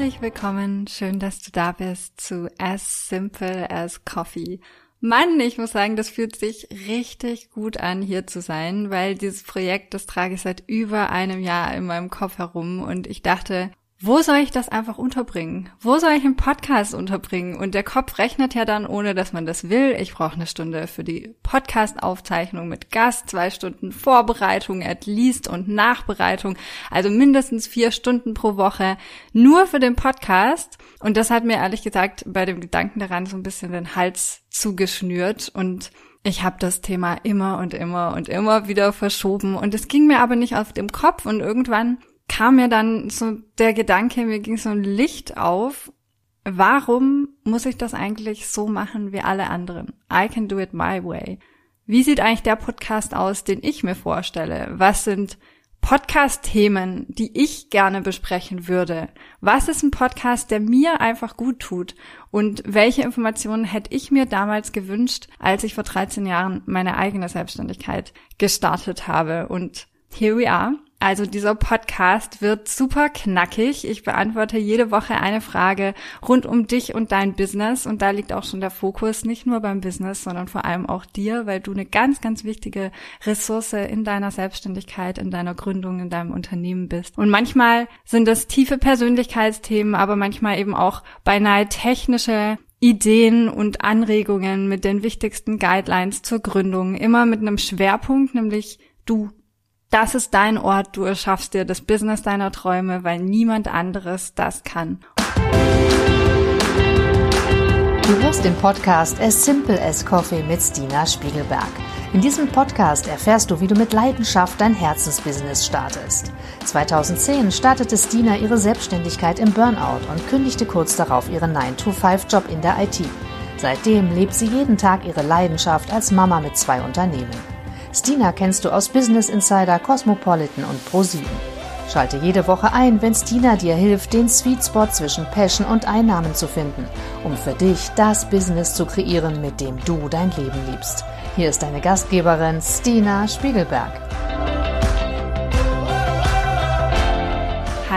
Herzlich willkommen, schön, dass du da bist zu As Simple as Coffee. Mann, ich muss sagen, das fühlt sich richtig gut an, hier zu sein, weil dieses Projekt, das trage ich seit über einem Jahr in meinem Kopf herum und ich dachte, wo soll ich das einfach unterbringen? Wo soll ich einen Podcast unterbringen? Und der Kopf rechnet ja dann, ohne dass man das will. Ich brauche eine Stunde für die Podcast-Aufzeichnung mit Gast, zwei Stunden Vorbereitung at least und Nachbereitung, also mindestens vier Stunden pro Woche nur für den Podcast. Und das hat mir ehrlich gesagt bei dem Gedanken daran so ein bisschen den Hals zugeschnürt und ich habe das Thema immer und immer und immer wieder verschoben und es ging mir aber nicht auf dem Kopf und irgendwann kam mir dann so der Gedanke, mir ging so ein Licht auf. Warum muss ich das eigentlich so machen wie alle anderen? I can do it my way. Wie sieht eigentlich der Podcast aus, den ich mir vorstelle? Was sind Podcast-Themen, die ich gerne besprechen würde? Was ist ein Podcast, der mir einfach gut tut? Und welche Informationen hätte ich mir damals gewünscht, als ich vor 13 Jahren meine eigene Selbstständigkeit gestartet habe? Und here we are. Also dieser Podcast wird super knackig. Ich beantworte jede Woche eine Frage rund um dich und dein Business. Und da liegt auch schon der Fokus nicht nur beim Business, sondern vor allem auch dir, weil du eine ganz, ganz wichtige Ressource in deiner Selbstständigkeit, in deiner Gründung, in deinem Unternehmen bist. Und manchmal sind das tiefe Persönlichkeitsthemen, aber manchmal eben auch beinahe technische Ideen und Anregungen mit den wichtigsten Guidelines zur Gründung. Immer mit einem Schwerpunkt, nämlich du das ist dein Ort, du erschaffst dir das Business deiner Träume, weil niemand anderes das kann. Du hörst den Podcast As Simple as Coffee mit Stina Spiegelberg. In diesem Podcast erfährst du, wie du mit Leidenschaft dein Herzensbusiness startest. 2010 startete Stina ihre Selbstständigkeit im Burnout und kündigte kurz darauf ihren 9-to-5-Job in der IT. Seitdem lebt sie jeden Tag ihre Leidenschaft als Mama mit zwei Unternehmen. Stina kennst du aus Business Insider, Cosmopolitan und ProSieben. Schalte jede Woche ein, wenn Stina dir hilft, den Sweet Spot zwischen Passion und Einnahmen zu finden, um für dich das Business zu kreieren, mit dem du dein Leben liebst. Hier ist deine Gastgeberin Stina Spiegelberg.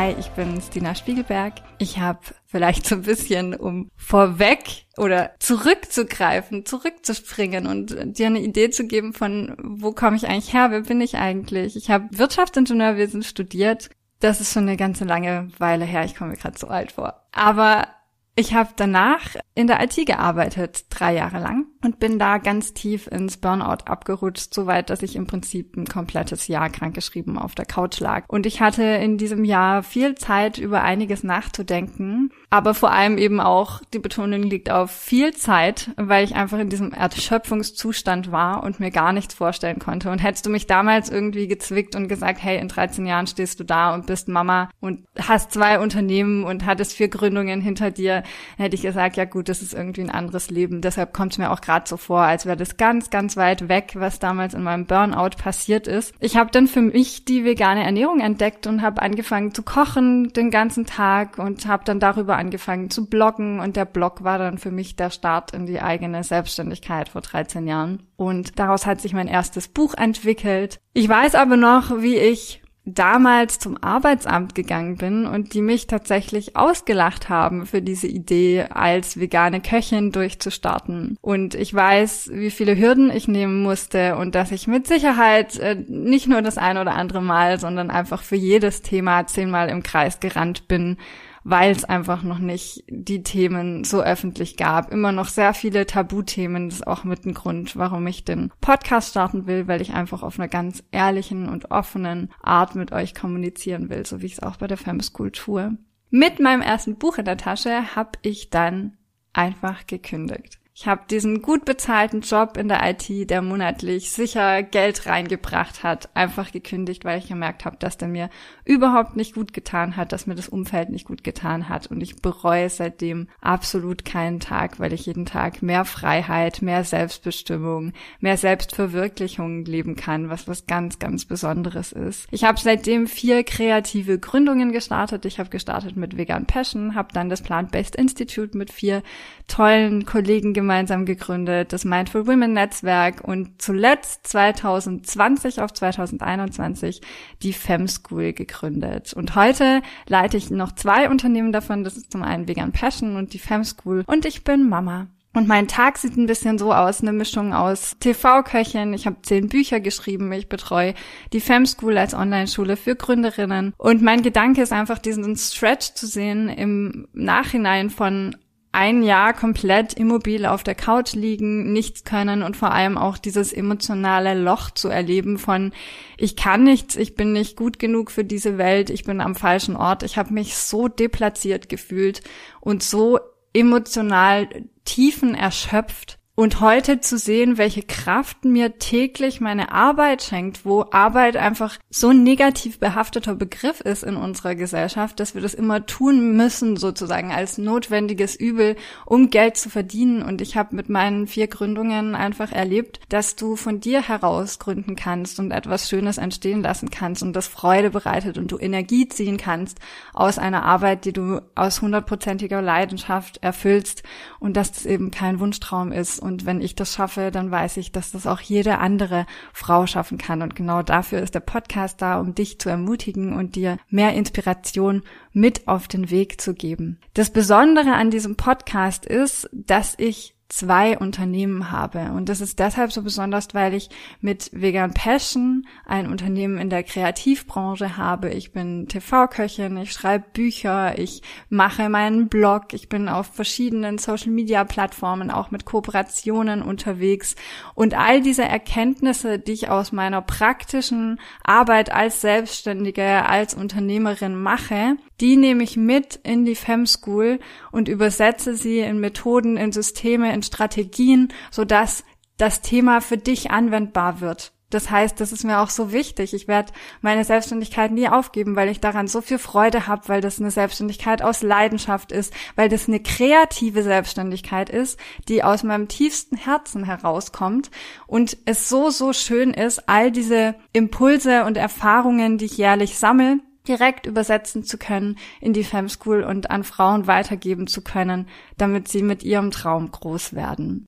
Hi, ich bin Stina Spiegelberg. Ich habe vielleicht so ein bisschen, um vorweg oder zurückzugreifen, zurückzuspringen und dir eine Idee zu geben von, wo komme ich eigentlich her, wer bin ich eigentlich? Ich habe Wirtschaftsingenieurwesen studiert. Das ist schon eine ganze lange Weile her. Ich komme mir gerade so alt vor. Aber ich habe danach in der IT gearbeitet, drei Jahre lang, und bin da ganz tief ins Burnout abgerutscht, so weit, dass ich im Prinzip ein komplettes Jahr krankgeschrieben auf der Couch lag. Und ich hatte in diesem Jahr viel Zeit, über einiges nachzudenken, aber vor allem eben auch, die Betonung liegt auf viel Zeit, weil ich einfach in diesem Erschöpfungszustand war und mir gar nichts vorstellen konnte. Und hättest du mich damals irgendwie gezwickt und gesagt, hey, in 13 Jahren stehst du da und bist Mama und hast zwei Unternehmen und hattest vier Gründungen hinter dir, hätte ich gesagt, ja gut, das ist irgendwie ein anderes Leben. Deshalb kommt es mir auch gerade so vor, als wäre das ganz, ganz weit weg, was damals in meinem Burnout passiert ist. Ich habe dann für mich die vegane Ernährung entdeckt und habe angefangen zu kochen den ganzen Tag und habe dann darüber angefangen zu bloggen und der Blog war dann für mich der Start in die eigene Selbstständigkeit vor 13 Jahren. Und daraus hat sich mein erstes Buch entwickelt. Ich weiß aber noch, wie ich damals zum Arbeitsamt gegangen bin und die mich tatsächlich ausgelacht haben für diese Idee, als vegane Köchin durchzustarten. Und ich weiß, wie viele Hürden ich nehmen musste und dass ich mit Sicherheit äh, nicht nur das ein oder andere Mal, sondern einfach für jedes Thema zehnmal im Kreis gerannt bin weil es einfach noch nicht die Themen so öffentlich gab. Immer noch sehr viele Tabuthemen. Das ist auch mit ein Grund, warum ich den Podcast starten will, weil ich einfach auf einer ganz ehrlichen und offenen Art mit euch kommunizieren will, so wie ich es auch bei der Femme tue. Mit meinem ersten Buch in der Tasche habe ich dann einfach gekündigt. Ich habe diesen gut bezahlten Job in der IT, der monatlich sicher Geld reingebracht hat, einfach gekündigt, weil ich gemerkt habe, dass der mir überhaupt nicht gut getan hat, dass mir das Umfeld nicht gut getan hat. Und ich bereue seitdem absolut keinen Tag, weil ich jeden Tag mehr Freiheit, mehr Selbstbestimmung, mehr Selbstverwirklichung leben kann, was was ganz, ganz Besonderes ist. Ich habe seitdem vier kreative Gründungen gestartet. Ich habe gestartet mit Vegan Passion, habe dann das Plant-Based Institute mit vier tollen Kollegen gemacht gemeinsam gegründet, das Mindful Women Netzwerk und zuletzt 2020 auf 2021 die Fem School gegründet. Und heute leite ich noch zwei Unternehmen davon. Das ist zum einen Vegan Passion und die Fem School. Und ich bin Mama. Und mein Tag sieht ein bisschen so aus, eine Mischung aus TV-Köchin. Ich habe zehn Bücher geschrieben. Ich betreue die Fem School als Online-Schule für Gründerinnen. Und mein Gedanke ist einfach, diesen Stretch zu sehen im Nachhinein von ein Jahr komplett immobil auf der Couch liegen, nichts können und vor allem auch dieses emotionale Loch zu erleben von ich kann nichts, ich bin nicht gut genug für diese Welt, ich bin am falschen Ort. Ich habe mich so deplatziert gefühlt und so emotional tiefen erschöpft. Und heute zu sehen, welche Kraft mir täglich meine Arbeit schenkt, wo Arbeit einfach so ein negativ behafteter Begriff ist in unserer Gesellschaft, dass wir das immer tun müssen, sozusagen als notwendiges Übel, um Geld zu verdienen. Und ich habe mit meinen vier Gründungen einfach erlebt, dass du von dir heraus gründen kannst und etwas Schönes entstehen lassen kannst und das Freude bereitet und du Energie ziehen kannst aus einer Arbeit, die du aus hundertprozentiger Leidenschaft erfüllst und dass das eben kein Wunschtraum ist und wenn ich das schaffe, dann weiß ich, dass das auch jede andere Frau schaffen kann. Und genau dafür ist der Podcast da, um dich zu ermutigen und dir mehr Inspiration mit auf den Weg zu geben. Das Besondere an diesem Podcast ist, dass ich zwei Unternehmen habe. Und das ist deshalb so besonders, weil ich mit Vegan Passion ein Unternehmen in der Kreativbranche habe. Ich bin TV-Köchin, ich schreibe Bücher, ich mache meinen Blog, ich bin auf verschiedenen Social-Media-Plattformen auch mit Kooperationen unterwegs. Und all diese Erkenntnisse, die ich aus meiner praktischen Arbeit als Selbstständige, als Unternehmerin mache, die nehme ich mit in die Fem School und übersetze sie in Methoden, in Systeme, in Strategien, sodass das Thema für dich anwendbar wird. Das heißt, das ist mir auch so wichtig. Ich werde meine Selbstständigkeit nie aufgeben, weil ich daran so viel Freude habe, weil das eine Selbstständigkeit aus Leidenschaft ist, weil das eine kreative Selbstständigkeit ist, die aus meinem tiefsten Herzen herauskommt und es so, so schön ist, all diese Impulse und Erfahrungen, die ich jährlich sammle, direkt übersetzen zu können in die Fem School und an Frauen weitergeben zu können, damit sie mit ihrem Traum groß werden.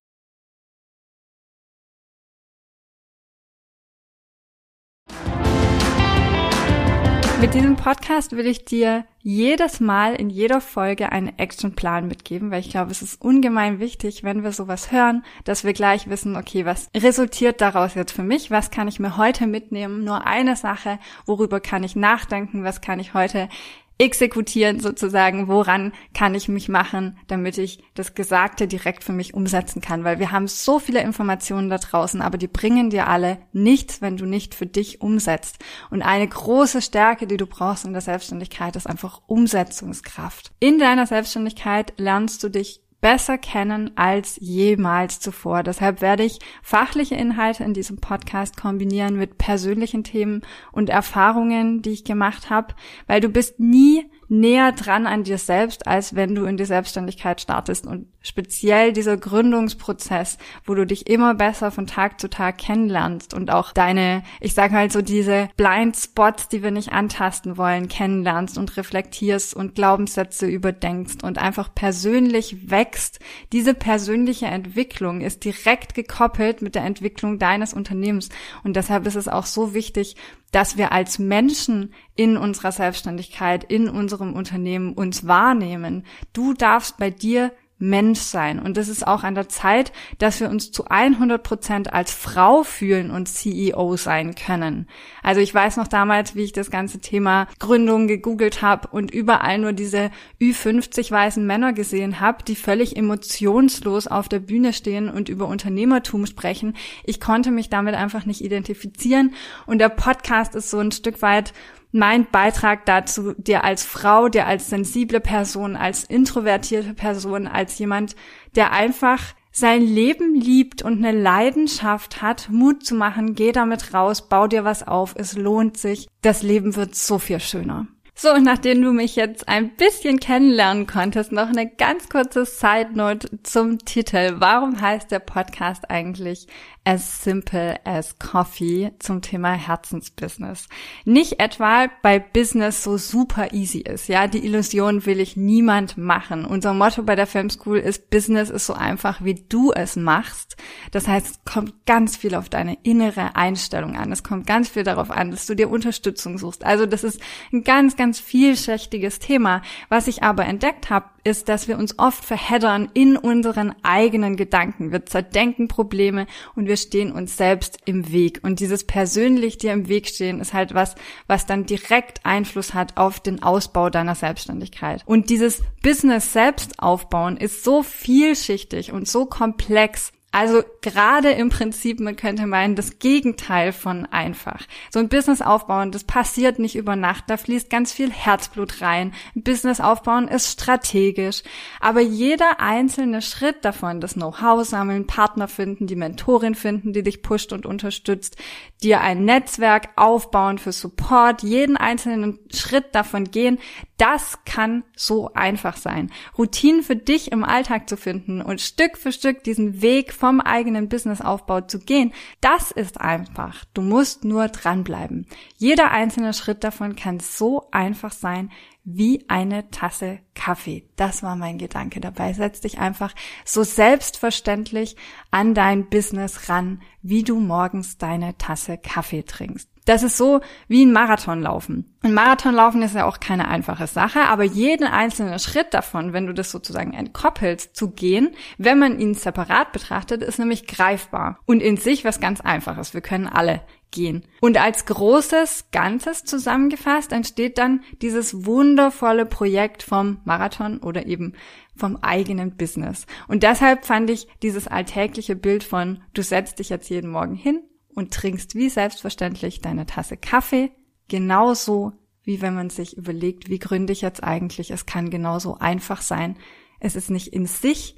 Mit diesem Podcast will ich dir jedes Mal in jeder Folge einen Actionplan mitgeben, weil ich glaube, es ist ungemein wichtig, wenn wir sowas hören, dass wir gleich wissen, okay, was resultiert daraus jetzt für mich? Was kann ich mir heute mitnehmen? Nur eine Sache, worüber kann ich nachdenken? Was kann ich heute exekutieren sozusagen, woran kann ich mich machen, damit ich das Gesagte direkt für mich umsetzen kann, weil wir haben so viele Informationen da draußen, aber die bringen dir alle nichts, wenn du nicht für dich umsetzt. Und eine große Stärke, die du brauchst in der Selbstständigkeit, ist einfach Umsetzungskraft. In deiner Selbstständigkeit lernst du dich besser kennen als jemals zuvor. Deshalb werde ich fachliche Inhalte in diesem Podcast kombinieren mit persönlichen Themen und Erfahrungen, die ich gemacht habe, weil du bist nie näher dran an dir selbst, als wenn du in die Selbstständigkeit startest. Und speziell dieser Gründungsprozess, wo du dich immer besser von Tag zu Tag kennenlernst und auch deine, ich sage halt so diese Blind Spots, die wir nicht antasten wollen, kennenlernst und reflektierst und Glaubenssätze überdenkst und einfach persönlich wächst. Diese persönliche Entwicklung ist direkt gekoppelt mit der Entwicklung deines Unternehmens. Und deshalb ist es auch so wichtig, dass wir als Menschen in unserer Selbstständigkeit, in unserem Unternehmen uns wahrnehmen. Du darfst bei dir Mensch sein. Und es ist auch an der Zeit, dass wir uns zu 100 Prozent als Frau fühlen und CEO sein können. Also ich weiß noch damals, wie ich das ganze Thema Gründung gegoogelt habe und überall nur diese Ü50 weißen Männer gesehen habe, die völlig emotionslos auf der Bühne stehen und über Unternehmertum sprechen. Ich konnte mich damit einfach nicht identifizieren. Und der Podcast ist so ein Stück weit mein Beitrag dazu, dir als Frau, dir als sensible Person, als introvertierte Person, als jemand, der einfach sein Leben liebt und eine Leidenschaft hat, Mut zu machen, geh damit raus, bau dir was auf, es lohnt sich, das Leben wird so viel schöner. So, und nachdem du mich jetzt ein bisschen kennenlernen konntest, noch eine ganz kurze Side Note zum Titel. Warum heißt der Podcast eigentlich as simple as coffee zum Thema Herzensbusiness. Nicht etwa bei Business so super easy ist. Ja, die Illusion will ich niemand machen. Unser Motto bei der Film School ist Business ist so einfach, wie du es machst. Das heißt, es kommt ganz viel auf deine innere Einstellung an. Es kommt ganz viel darauf an, dass du dir Unterstützung suchst. Also das ist ein ganz, ganz vielschichtiges Thema. Was ich aber entdeckt habe, ist, dass wir uns oft verheddern in unseren eigenen Gedanken. Wir zerdenken Probleme und wir stehen uns selbst im Weg. Und dieses persönlich dir im Weg stehen ist halt was, was dann direkt Einfluss hat auf den Ausbau deiner Selbstständigkeit. Und dieses Business selbst aufbauen ist so vielschichtig und so komplex, also gerade im Prinzip, man könnte meinen, das Gegenteil von einfach. So ein Business aufbauen, das passiert nicht über Nacht, da fließt ganz viel Herzblut rein. Ein Business aufbauen ist strategisch, aber jeder einzelne Schritt davon, das Know-how sammeln, Partner finden, die Mentorin finden, die dich pusht und unterstützt, dir ein Netzwerk aufbauen für Support, jeden einzelnen Schritt davon gehen, das kann so einfach sein. Routinen für dich im Alltag zu finden und Stück für Stück diesen Weg vom eigenen Businessaufbau zu gehen, das ist einfach. Du musst nur dranbleiben. Jeder einzelne Schritt davon kann so einfach sein wie eine Tasse Kaffee. Das war mein Gedanke dabei. Setz dich einfach so selbstverständlich an dein Business ran, wie du morgens deine Tasse Kaffee trinkst. Das ist so wie ein Marathonlaufen. Ein Marathonlaufen ist ja auch keine einfache Sache, aber jeden einzelnen Schritt davon, wenn du das sozusagen entkoppelst, zu gehen, wenn man ihn separat betrachtet, ist nämlich greifbar und in sich was ganz einfaches. Wir können alle gehen. Und als großes Ganzes zusammengefasst entsteht dann dieses wundervolle Projekt vom Marathon oder eben vom eigenen Business. Und deshalb fand ich dieses alltägliche Bild von, du setzt dich jetzt jeden Morgen hin und trinkst wie selbstverständlich deine Tasse Kaffee, genauso wie wenn man sich überlegt, wie gründe ich jetzt eigentlich, es kann genauso einfach sein. Es ist nicht in sich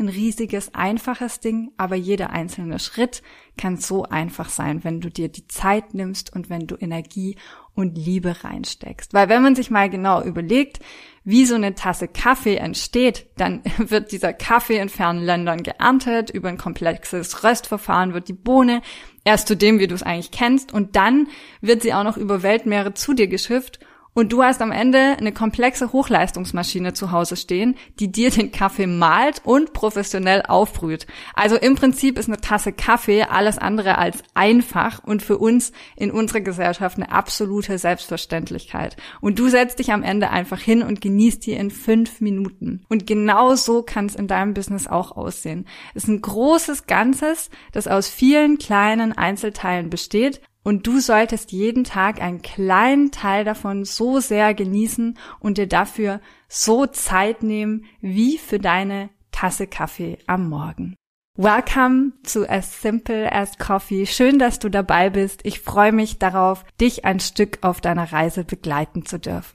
ein riesiges, einfaches Ding, aber jeder einzelne Schritt kann so einfach sein, wenn du dir die Zeit nimmst und wenn du Energie und Liebe reinsteckst. Weil wenn man sich mal genau überlegt, wie so eine Tasse Kaffee entsteht, dann wird dieser Kaffee in fernen Ländern geerntet, über ein komplexes Röstverfahren wird die Bohne erst zu dem, wie du es eigentlich kennst, und dann wird sie auch noch über Weltmeere zu dir geschifft und du hast am Ende eine komplexe Hochleistungsmaschine zu Hause stehen, die dir den Kaffee malt und professionell aufbrüht. Also im Prinzip ist eine Tasse Kaffee alles andere als einfach und für uns in unserer Gesellschaft eine absolute Selbstverständlichkeit. Und du setzt dich am Ende einfach hin und genießt die in fünf Minuten. Und genau so kann es in deinem Business auch aussehen. Es ist ein großes Ganzes, das aus vielen kleinen Einzelteilen besteht und du solltest jeden Tag einen kleinen Teil davon so sehr genießen und dir dafür so Zeit nehmen wie für deine Tasse Kaffee am Morgen. Welcome to As Simple as Coffee. Schön, dass du dabei bist. Ich freue mich darauf, dich ein Stück auf deiner Reise begleiten zu dürfen.